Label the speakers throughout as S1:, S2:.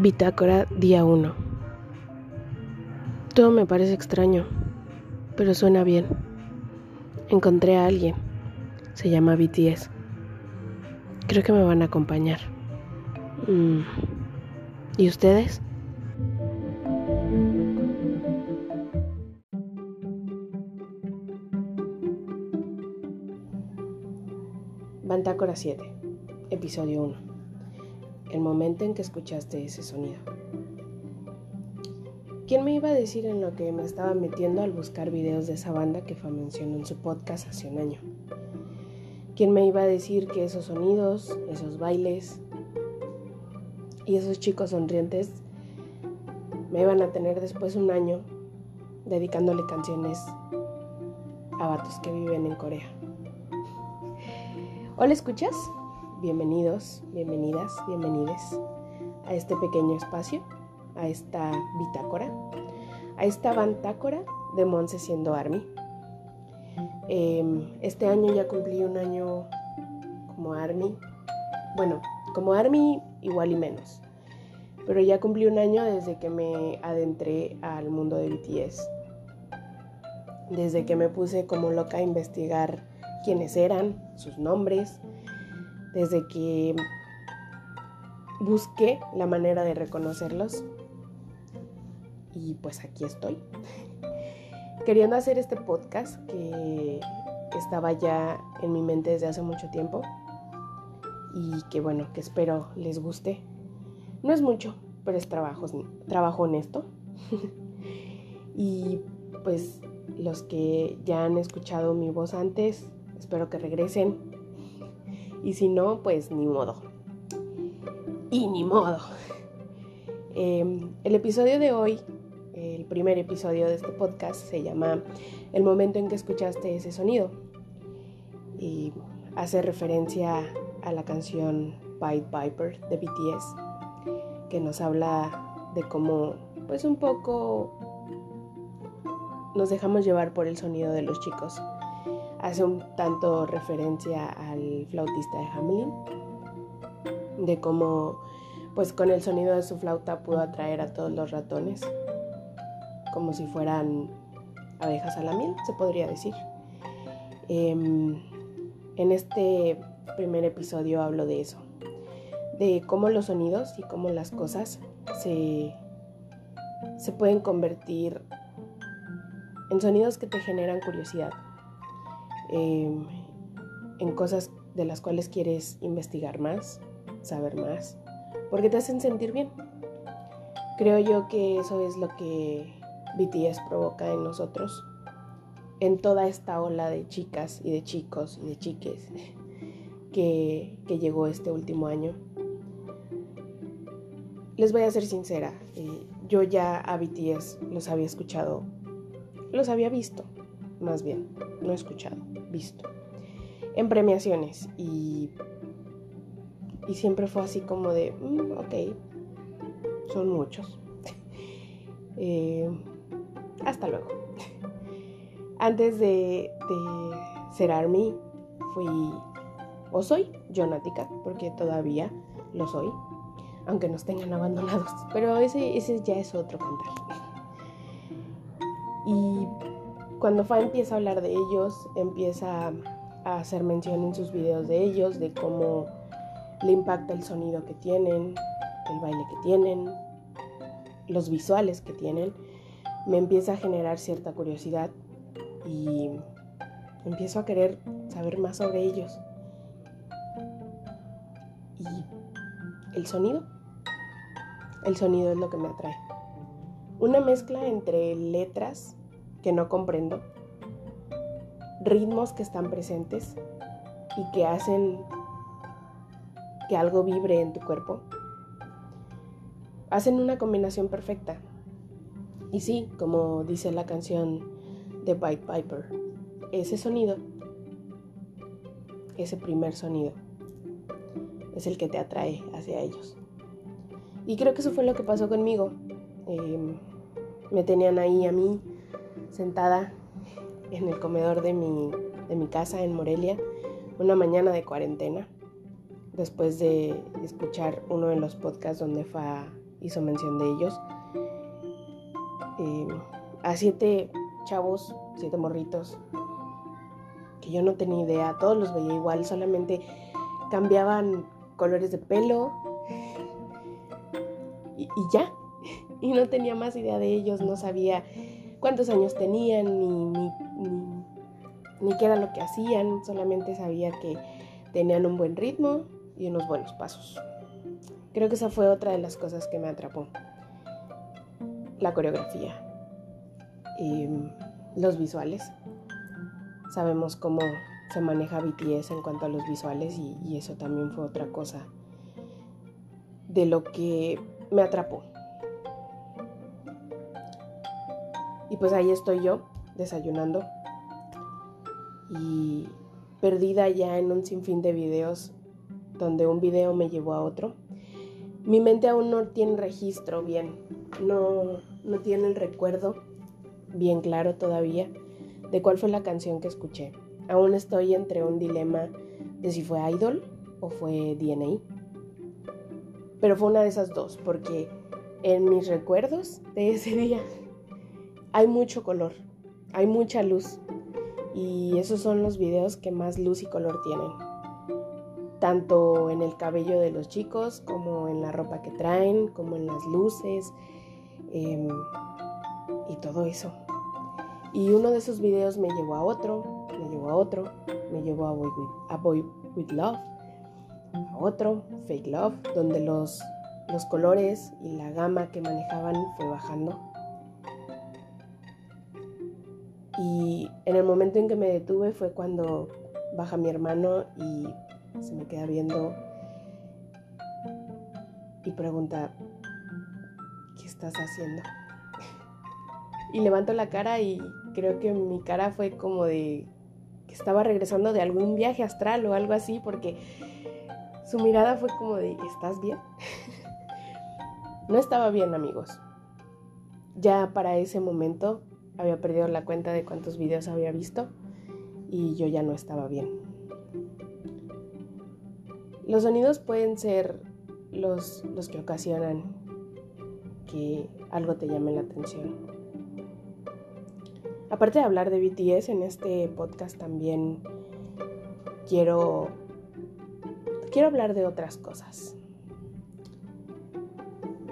S1: Bitácora día 1. Todo me parece extraño, pero suena bien. Encontré a alguien. Se llama BTS. Creo que me van a acompañar. Mm. ¿Y ustedes? Bantácora 7, episodio 1 el momento en que escuchaste ese sonido. ¿Quién me iba a decir en lo que me estaba metiendo al buscar videos de esa banda que fue mencionó en su podcast hace un año? ¿Quién me iba a decir que esos sonidos, esos bailes y esos chicos sonrientes me iban a tener después un año dedicándole canciones a vatos que viven en Corea? Hola, ¿escuchas? Bienvenidos, bienvenidas, bienvenides a este pequeño espacio, a esta bitácora, a esta bantácora de Monse siendo Army. Em, este año ya cumplí un año como Army. Bueno, como Army igual y menos. Pero ya cumplí un año desde que me adentré al mundo de BTS. Desde que me puse como loca a investigar quiénes eran, sus nombres, desde que busqué la manera de reconocerlos. Y pues aquí estoy, queriendo hacer este podcast que estaba ya en mi mente desde hace mucho tiempo y que bueno, que espero les guste. No es mucho, pero es trabajo, trabajo honesto. y pues los que ya han escuchado mi voz antes, espero que regresen y si no, pues ni modo. Y ni modo. Em, el episodio de hoy, el primer episodio de este podcast, se llama El momento en que escuchaste ese sonido. Y hace referencia a la canción Pied Piper de BTS, que nos habla de cómo, pues un poco, nos dejamos llevar por el sonido de los chicos hace un tanto referencia al flautista de Hamelin, de cómo pues con el sonido de su flauta pudo atraer a todos los ratones, como si fueran abejas a la miel, se podría decir. Em, en este primer episodio hablo de eso, de cómo los sonidos y cómo las cosas se, se pueden convertir en sonidos que te generan curiosidad Em, en cosas de las cuales quieres investigar más, saber más, porque te hacen sentir bien. Creo yo que eso es lo que BTS provoca en nosotros, en toda esta ola de chicas y de chicos y de chiques que, que llegó este último año. Les voy a ser sincera, eh, yo ya a BTS los había escuchado, los había visto, más bien, no escuchado visto en premiaciones y, y siempre fue así como de, mm, ok, son muchos. Eh, hasta luego. Antes de, de ser Army, fui o soy Jonatica, porque todavía lo soy, aunque nos tengan abandonados, pero ese, ese ya es otro cantar. Y cuando Fa empieza a hablar de ellos, empieza a hacer mención en sus videos de ellos, de cómo le impacta el sonido que tienen, el baile que tienen, los visuales que tienen, me empieza a generar cierta curiosidad y empiezo a querer saber más sobre ellos. Y el sonido, el sonido es lo que me atrae. Una mezcla entre letras que no comprendo, ritmos que están presentes y que hacen que algo vibre en tu cuerpo, hacen una combinación perfecta. Y sí, como dice la canción de Bite Piper, ese sonido, ese primer sonido, es el que te atrae hacia ellos. Y creo que eso fue lo que pasó conmigo. Em, me tenían ahí a mí sentada en el comedor de mi, de mi casa en Morelia una mañana de cuarentena, después de escuchar uno de los podcasts donde Fa hizo mención de ellos. Em, a siete chavos, siete morritos, que yo no tenía idea, todos los veía igual, solamente cambiaban colores de pelo y ya. Y no tenía más idea de ellos, no sabía cuántos años tenían ni, ni, ni, ni qué era lo que hacían, solamente sabía que tenían un buen ritmo y unos buenos pasos. Creo que esa fue otra de las cosas que me atrapó. La coreografía. Y los visuales. Sabemos cómo se maneja BTS en cuanto a los visuales y, y eso también fue otra cosa de lo que me atrapó. Y pues ahí estoy yo, desayunando. Y perdida ya en un sinfín de videos donde un video me llevó a otro. Mi mente aún no tiene registro bien, no, no tiene el recuerdo bien claro todavía de cuál fue la canción que escuché. Aún estoy entre un dilema de si fue Idol o fue DNA. Pero fue una de esas dos, porque en mis recuerdos de ese día hay mucho color, hay mucha luz. Y esos son los videos que más luz y color tienen. Tanto en el cabello de los chicos, como en la ropa que traen, como en las luces eh, y todo eso. Y uno de esos videos me llevó a otro, me llevó a otro, me llevó a Boy With, a Boy With Love, a otro, Fake Love, donde los, los colores y la gama que manejaban fue bajando. Y en el momento en que me detuve fue cuando baja mi hermano y se me queda viendo y pregunta, ¿qué estás haciendo? Y levanto la cara y creo que mi cara fue como de que estaba regresando de algún viaje astral o algo así, porque su mirada fue como de, ¿estás bien? no estaba bien, amigos. Ya para ese momento había perdido la cuenta de cuántos videos había visto y yo ya no estaba bien. Los sonidos pueden ser los, los que ocasionan que algo te llame la atención. Aparte de hablar de BTS en este podcast también quiero quiero hablar de otras cosas.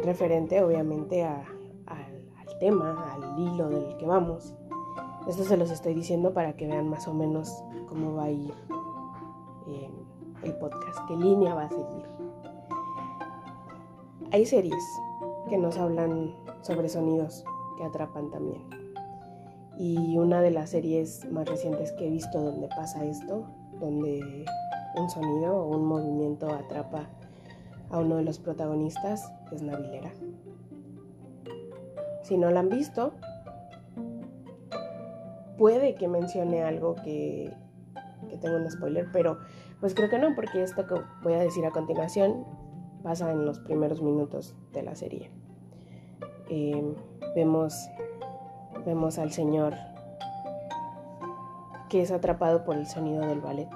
S1: Referente obviamente a, tema, al hilo del que vamos. Esto se los estoy diciendo para que vean más o menos cómo va a ir eh, el podcast, qué línea va a seguir. Hay series que nos hablan sobre sonidos que atrapan también. Y una de las series más recientes que he visto donde pasa esto, donde un sonido o un movimiento atrapa a uno de los protagonistas, es Navilera. Si no la han visto, puede que mencione algo que, que tenga un spoiler, pero pues creo que no, porque esto que voy a decir a continuación pasa en los primeros minutos de la serie. Eh, vemos vemos al Señor que es atrapado por el sonido del ballet,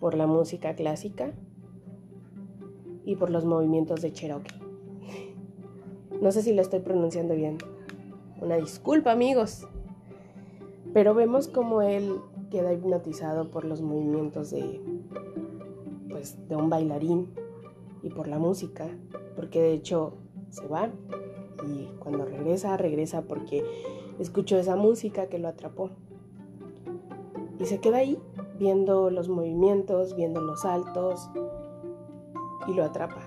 S1: por la música clásica y por los movimientos de Cherokee. No sé si lo estoy pronunciando bien. Una disculpa, amigos. Pero vemos como él queda hipnotizado por los movimientos de pues de un bailarín y por la música, porque de hecho se va y cuando regresa, regresa porque escuchó esa música que lo atrapó. Y se queda ahí viendo los movimientos, viendo los saltos y lo atrapa.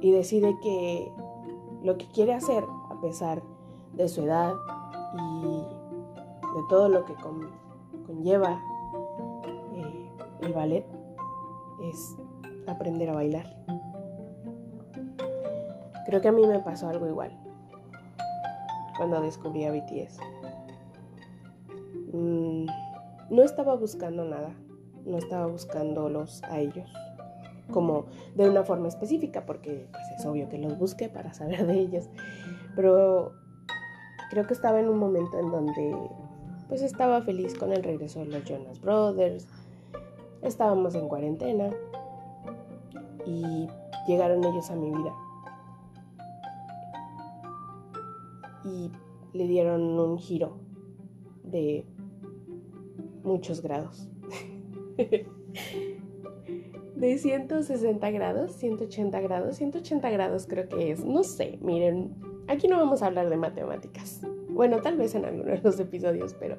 S1: Y decide que lo que quiere hacer, a pesar de su edad y de todo lo que conlleva eh, el ballet, es aprender a bailar. Creo que a mí me pasó algo igual cuando descubrí a BTS. Mm, no estaba buscando nada, no estaba buscándolos a ellos como de una forma específica, porque pues, es obvio que los busqué para saber de ellos. Pero creo que estaba en un momento en donde pues estaba feliz con el regreso de los Jonas Brothers, estábamos en cuarentena y llegaron ellos a mi vida. Y le dieron un giro de muchos grados. de 160 grados, 180 grados, 180 grados creo que es. No sé, miren, aquí no vamos a hablar de matemáticas. Bueno, tal vez en algunos de los episodios, pero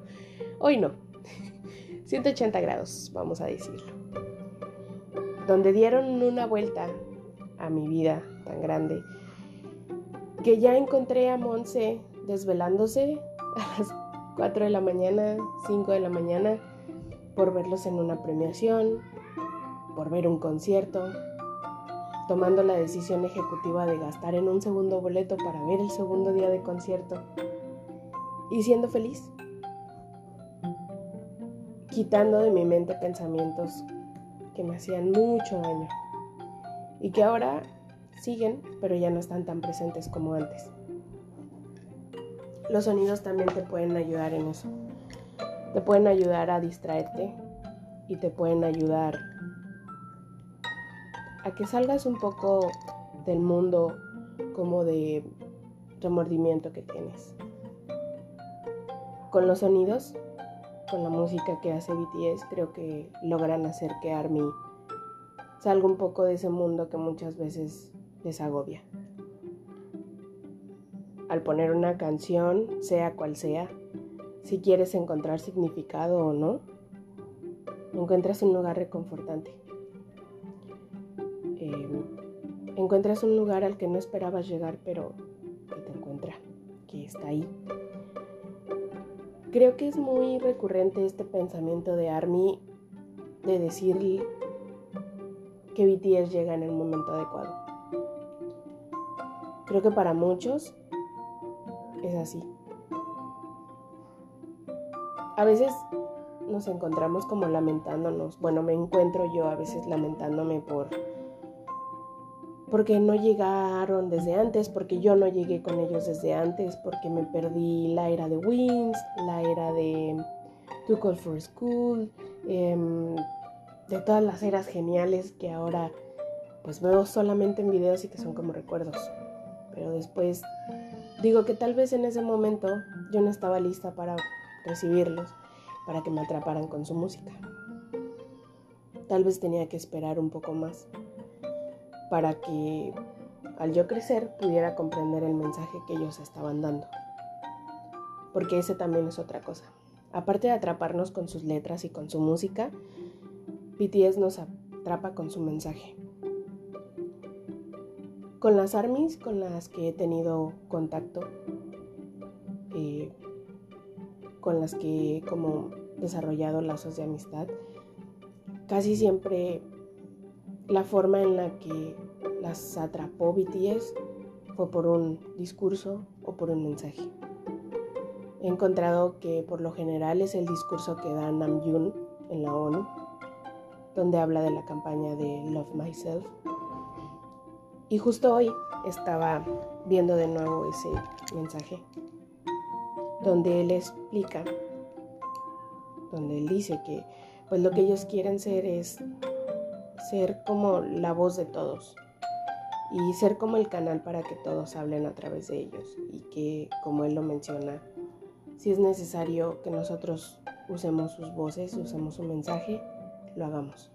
S1: hoy no. 180 grados, vamos a decirlo. Donde dieron una vuelta a mi vida tan grande que ya encontré a Monse desvelándose a las 4 de la mañana, 5 de la mañana, por verlos en una premiación, por ver un concierto, tomando la decisión ejecutiva de gastar en un segundo boleto para ver el segundo día de concierto y siendo feliz, quitando de mi mente pensamientos que me hacían mucho daño y que ahora siguen, pero ya no están tan presentes como antes. Los sonidos también te pueden ayudar en eso. Te pueden ayudar a distraerte y te pueden ayudar a que salgas un poco del mundo como de remordimiento que tienes. Con los sonidos, con la música que hace BTS, creo que logran hacer que Army salga un poco de ese mundo que muchas veces les agobia. Al poner una canción, sea cual sea, si quieres encontrar significado o no, encuentras un lugar reconfortante. Encuentras un lugar al que no esperabas llegar, pero que te encuentra, que está ahí. Creo que es muy recurrente este pensamiento de Army de decir que BTS llega en el momento adecuado. Creo que para muchos es así. A veces nos encontramos como lamentándonos. Bueno, me encuentro yo a veces lamentándome por porque no llegaron desde antes, porque yo no llegué con ellos desde antes, porque me perdí la era de Wings, la era de Too Cold for School, em, de todas las eras geniales que ahora pues veo solamente en videos y que son como recuerdos. Pero después digo que tal vez en ese momento yo no estaba lista para recibirlos, para que me atraparan con su música. Tal vez tenía que esperar un poco más para que al yo crecer pudiera comprender el mensaje que ellos estaban dando. Porque ese también es otra cosa. Aparte de atraparnos con sus letras y con su música, BTS nos atrapa con su mensaje. Con las armies con las que he tenido contacto, eh, con las que he como desarrollado lazos de amistad, casi siempre la forma en la que las atrapó BTS fue por un discurso o por un mensaje. He encontrado que por lo general es el discurso que da Namjoon en la ONU, donde habla de la campaña de Love Myself. Y justo hoy estaba viendo de nuevo ese mensaje, donde él explica, donde él dice que pues lo que ellos quieren ser es ser como la voz de todos y ser como el canal para que todos hablen a través de ellos y que, como él lo menciona, si es necesario que nosotros usemos sus voces, usemos su mensaje, lo hagamos.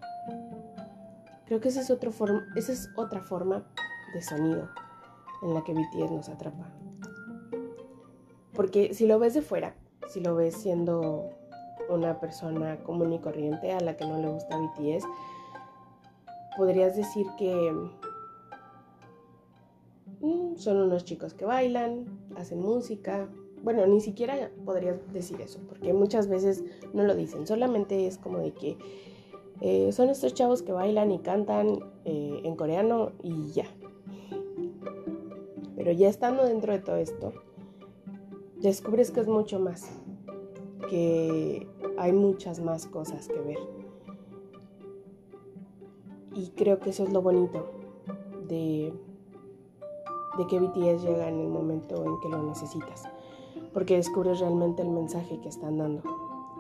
S1: Creo que esa es, otro esa es otra forma de sonido en la que BTS nos atrapa. Porque si lo ves de fuera, si lo ves siendo una persona común y corriente a la que no le gusta BTS, podrías decir que mm, son unos chicos que bailan, hacen música. Bueno, ni siquiera podrías decir eso, porque muchas veces no lo dicen, solamente es como de que eh, son estos chavos que bailan y cantan eh, en coreano y ya. Pero ya estando dentro de todo esto, descubres que es mucho más, que hay muchas más cosas que ver. Y creo que eso es lo bonito de, de que BTS llega en el momento en que lo necesitas, porque descubres realmente el mensaje que están dando.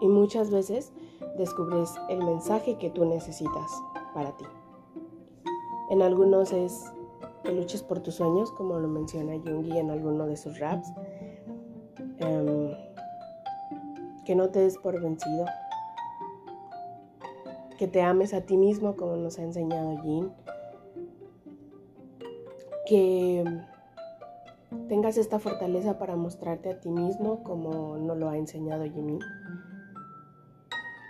S1: Y muchas veces descubres el mensaje que tú necesitas para ti. En algunos es que luches por tus sueños, como lo menciona Jungi en alguno de sus raps. Em, que no te des por vencido. Que te ames a ti mismo como nos ha enseñado Jean. Que tengas esta fortaleza para mostrarte a ti mismo como nos lo ha enseñado Jimmy.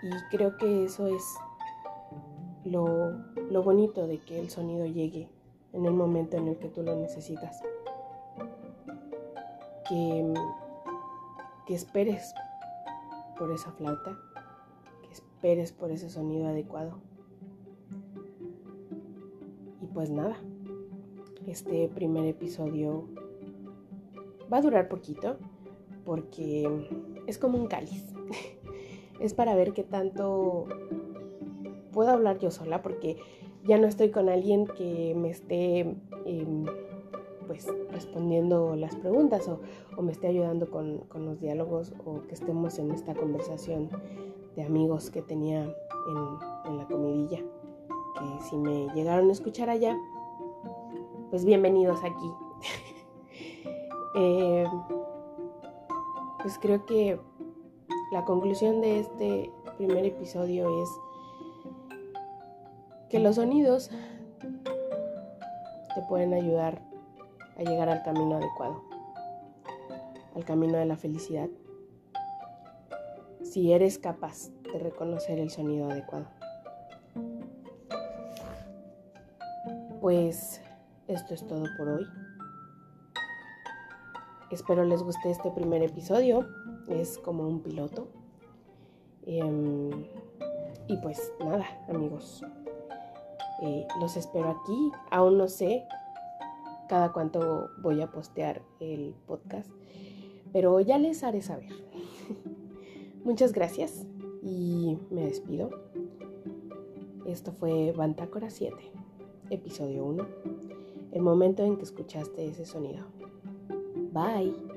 S1: Y creo que eso es lo, lo bonito de que el sonido llegue en el momento en el que tú lo necesitas. Que, que esperes por esa flauta, esperes por ese sonido adecuado. Y pues nada, este primer episodio va a durar poquito porque es como un cáliz. es para ver qué tanto puedo hablar yo sola porque ya no estoy con alguien que me esté em, pues respondiendo las preguntas o, me esté ayudando con, los diálogos o que estemos en esta conversación de amigos que tenía en, la comidilla. Que si me llegaron a escuchar allá, pues bienvenidos aquí. Eh, pues creo que la conclusión de este primer episodio es que los sonidos te pueden ayudar a llegar al camino adecuado, al camino de la felicidad, si eres capaz de reconocer el sonido adecuado. Pues esto es todo por hoy. Espero les guste este primer episodio. Es como un piloto. Em, y pues nada, amigos. Eh, los espero aquí. Aún no sé cada cuánto voy a postear el podcast, pero ya les haré saber. Muchas gracias y me despido. Esto fue Bantácora 7, episodio 1, el momento en que escuchaste ese sonido. Bye.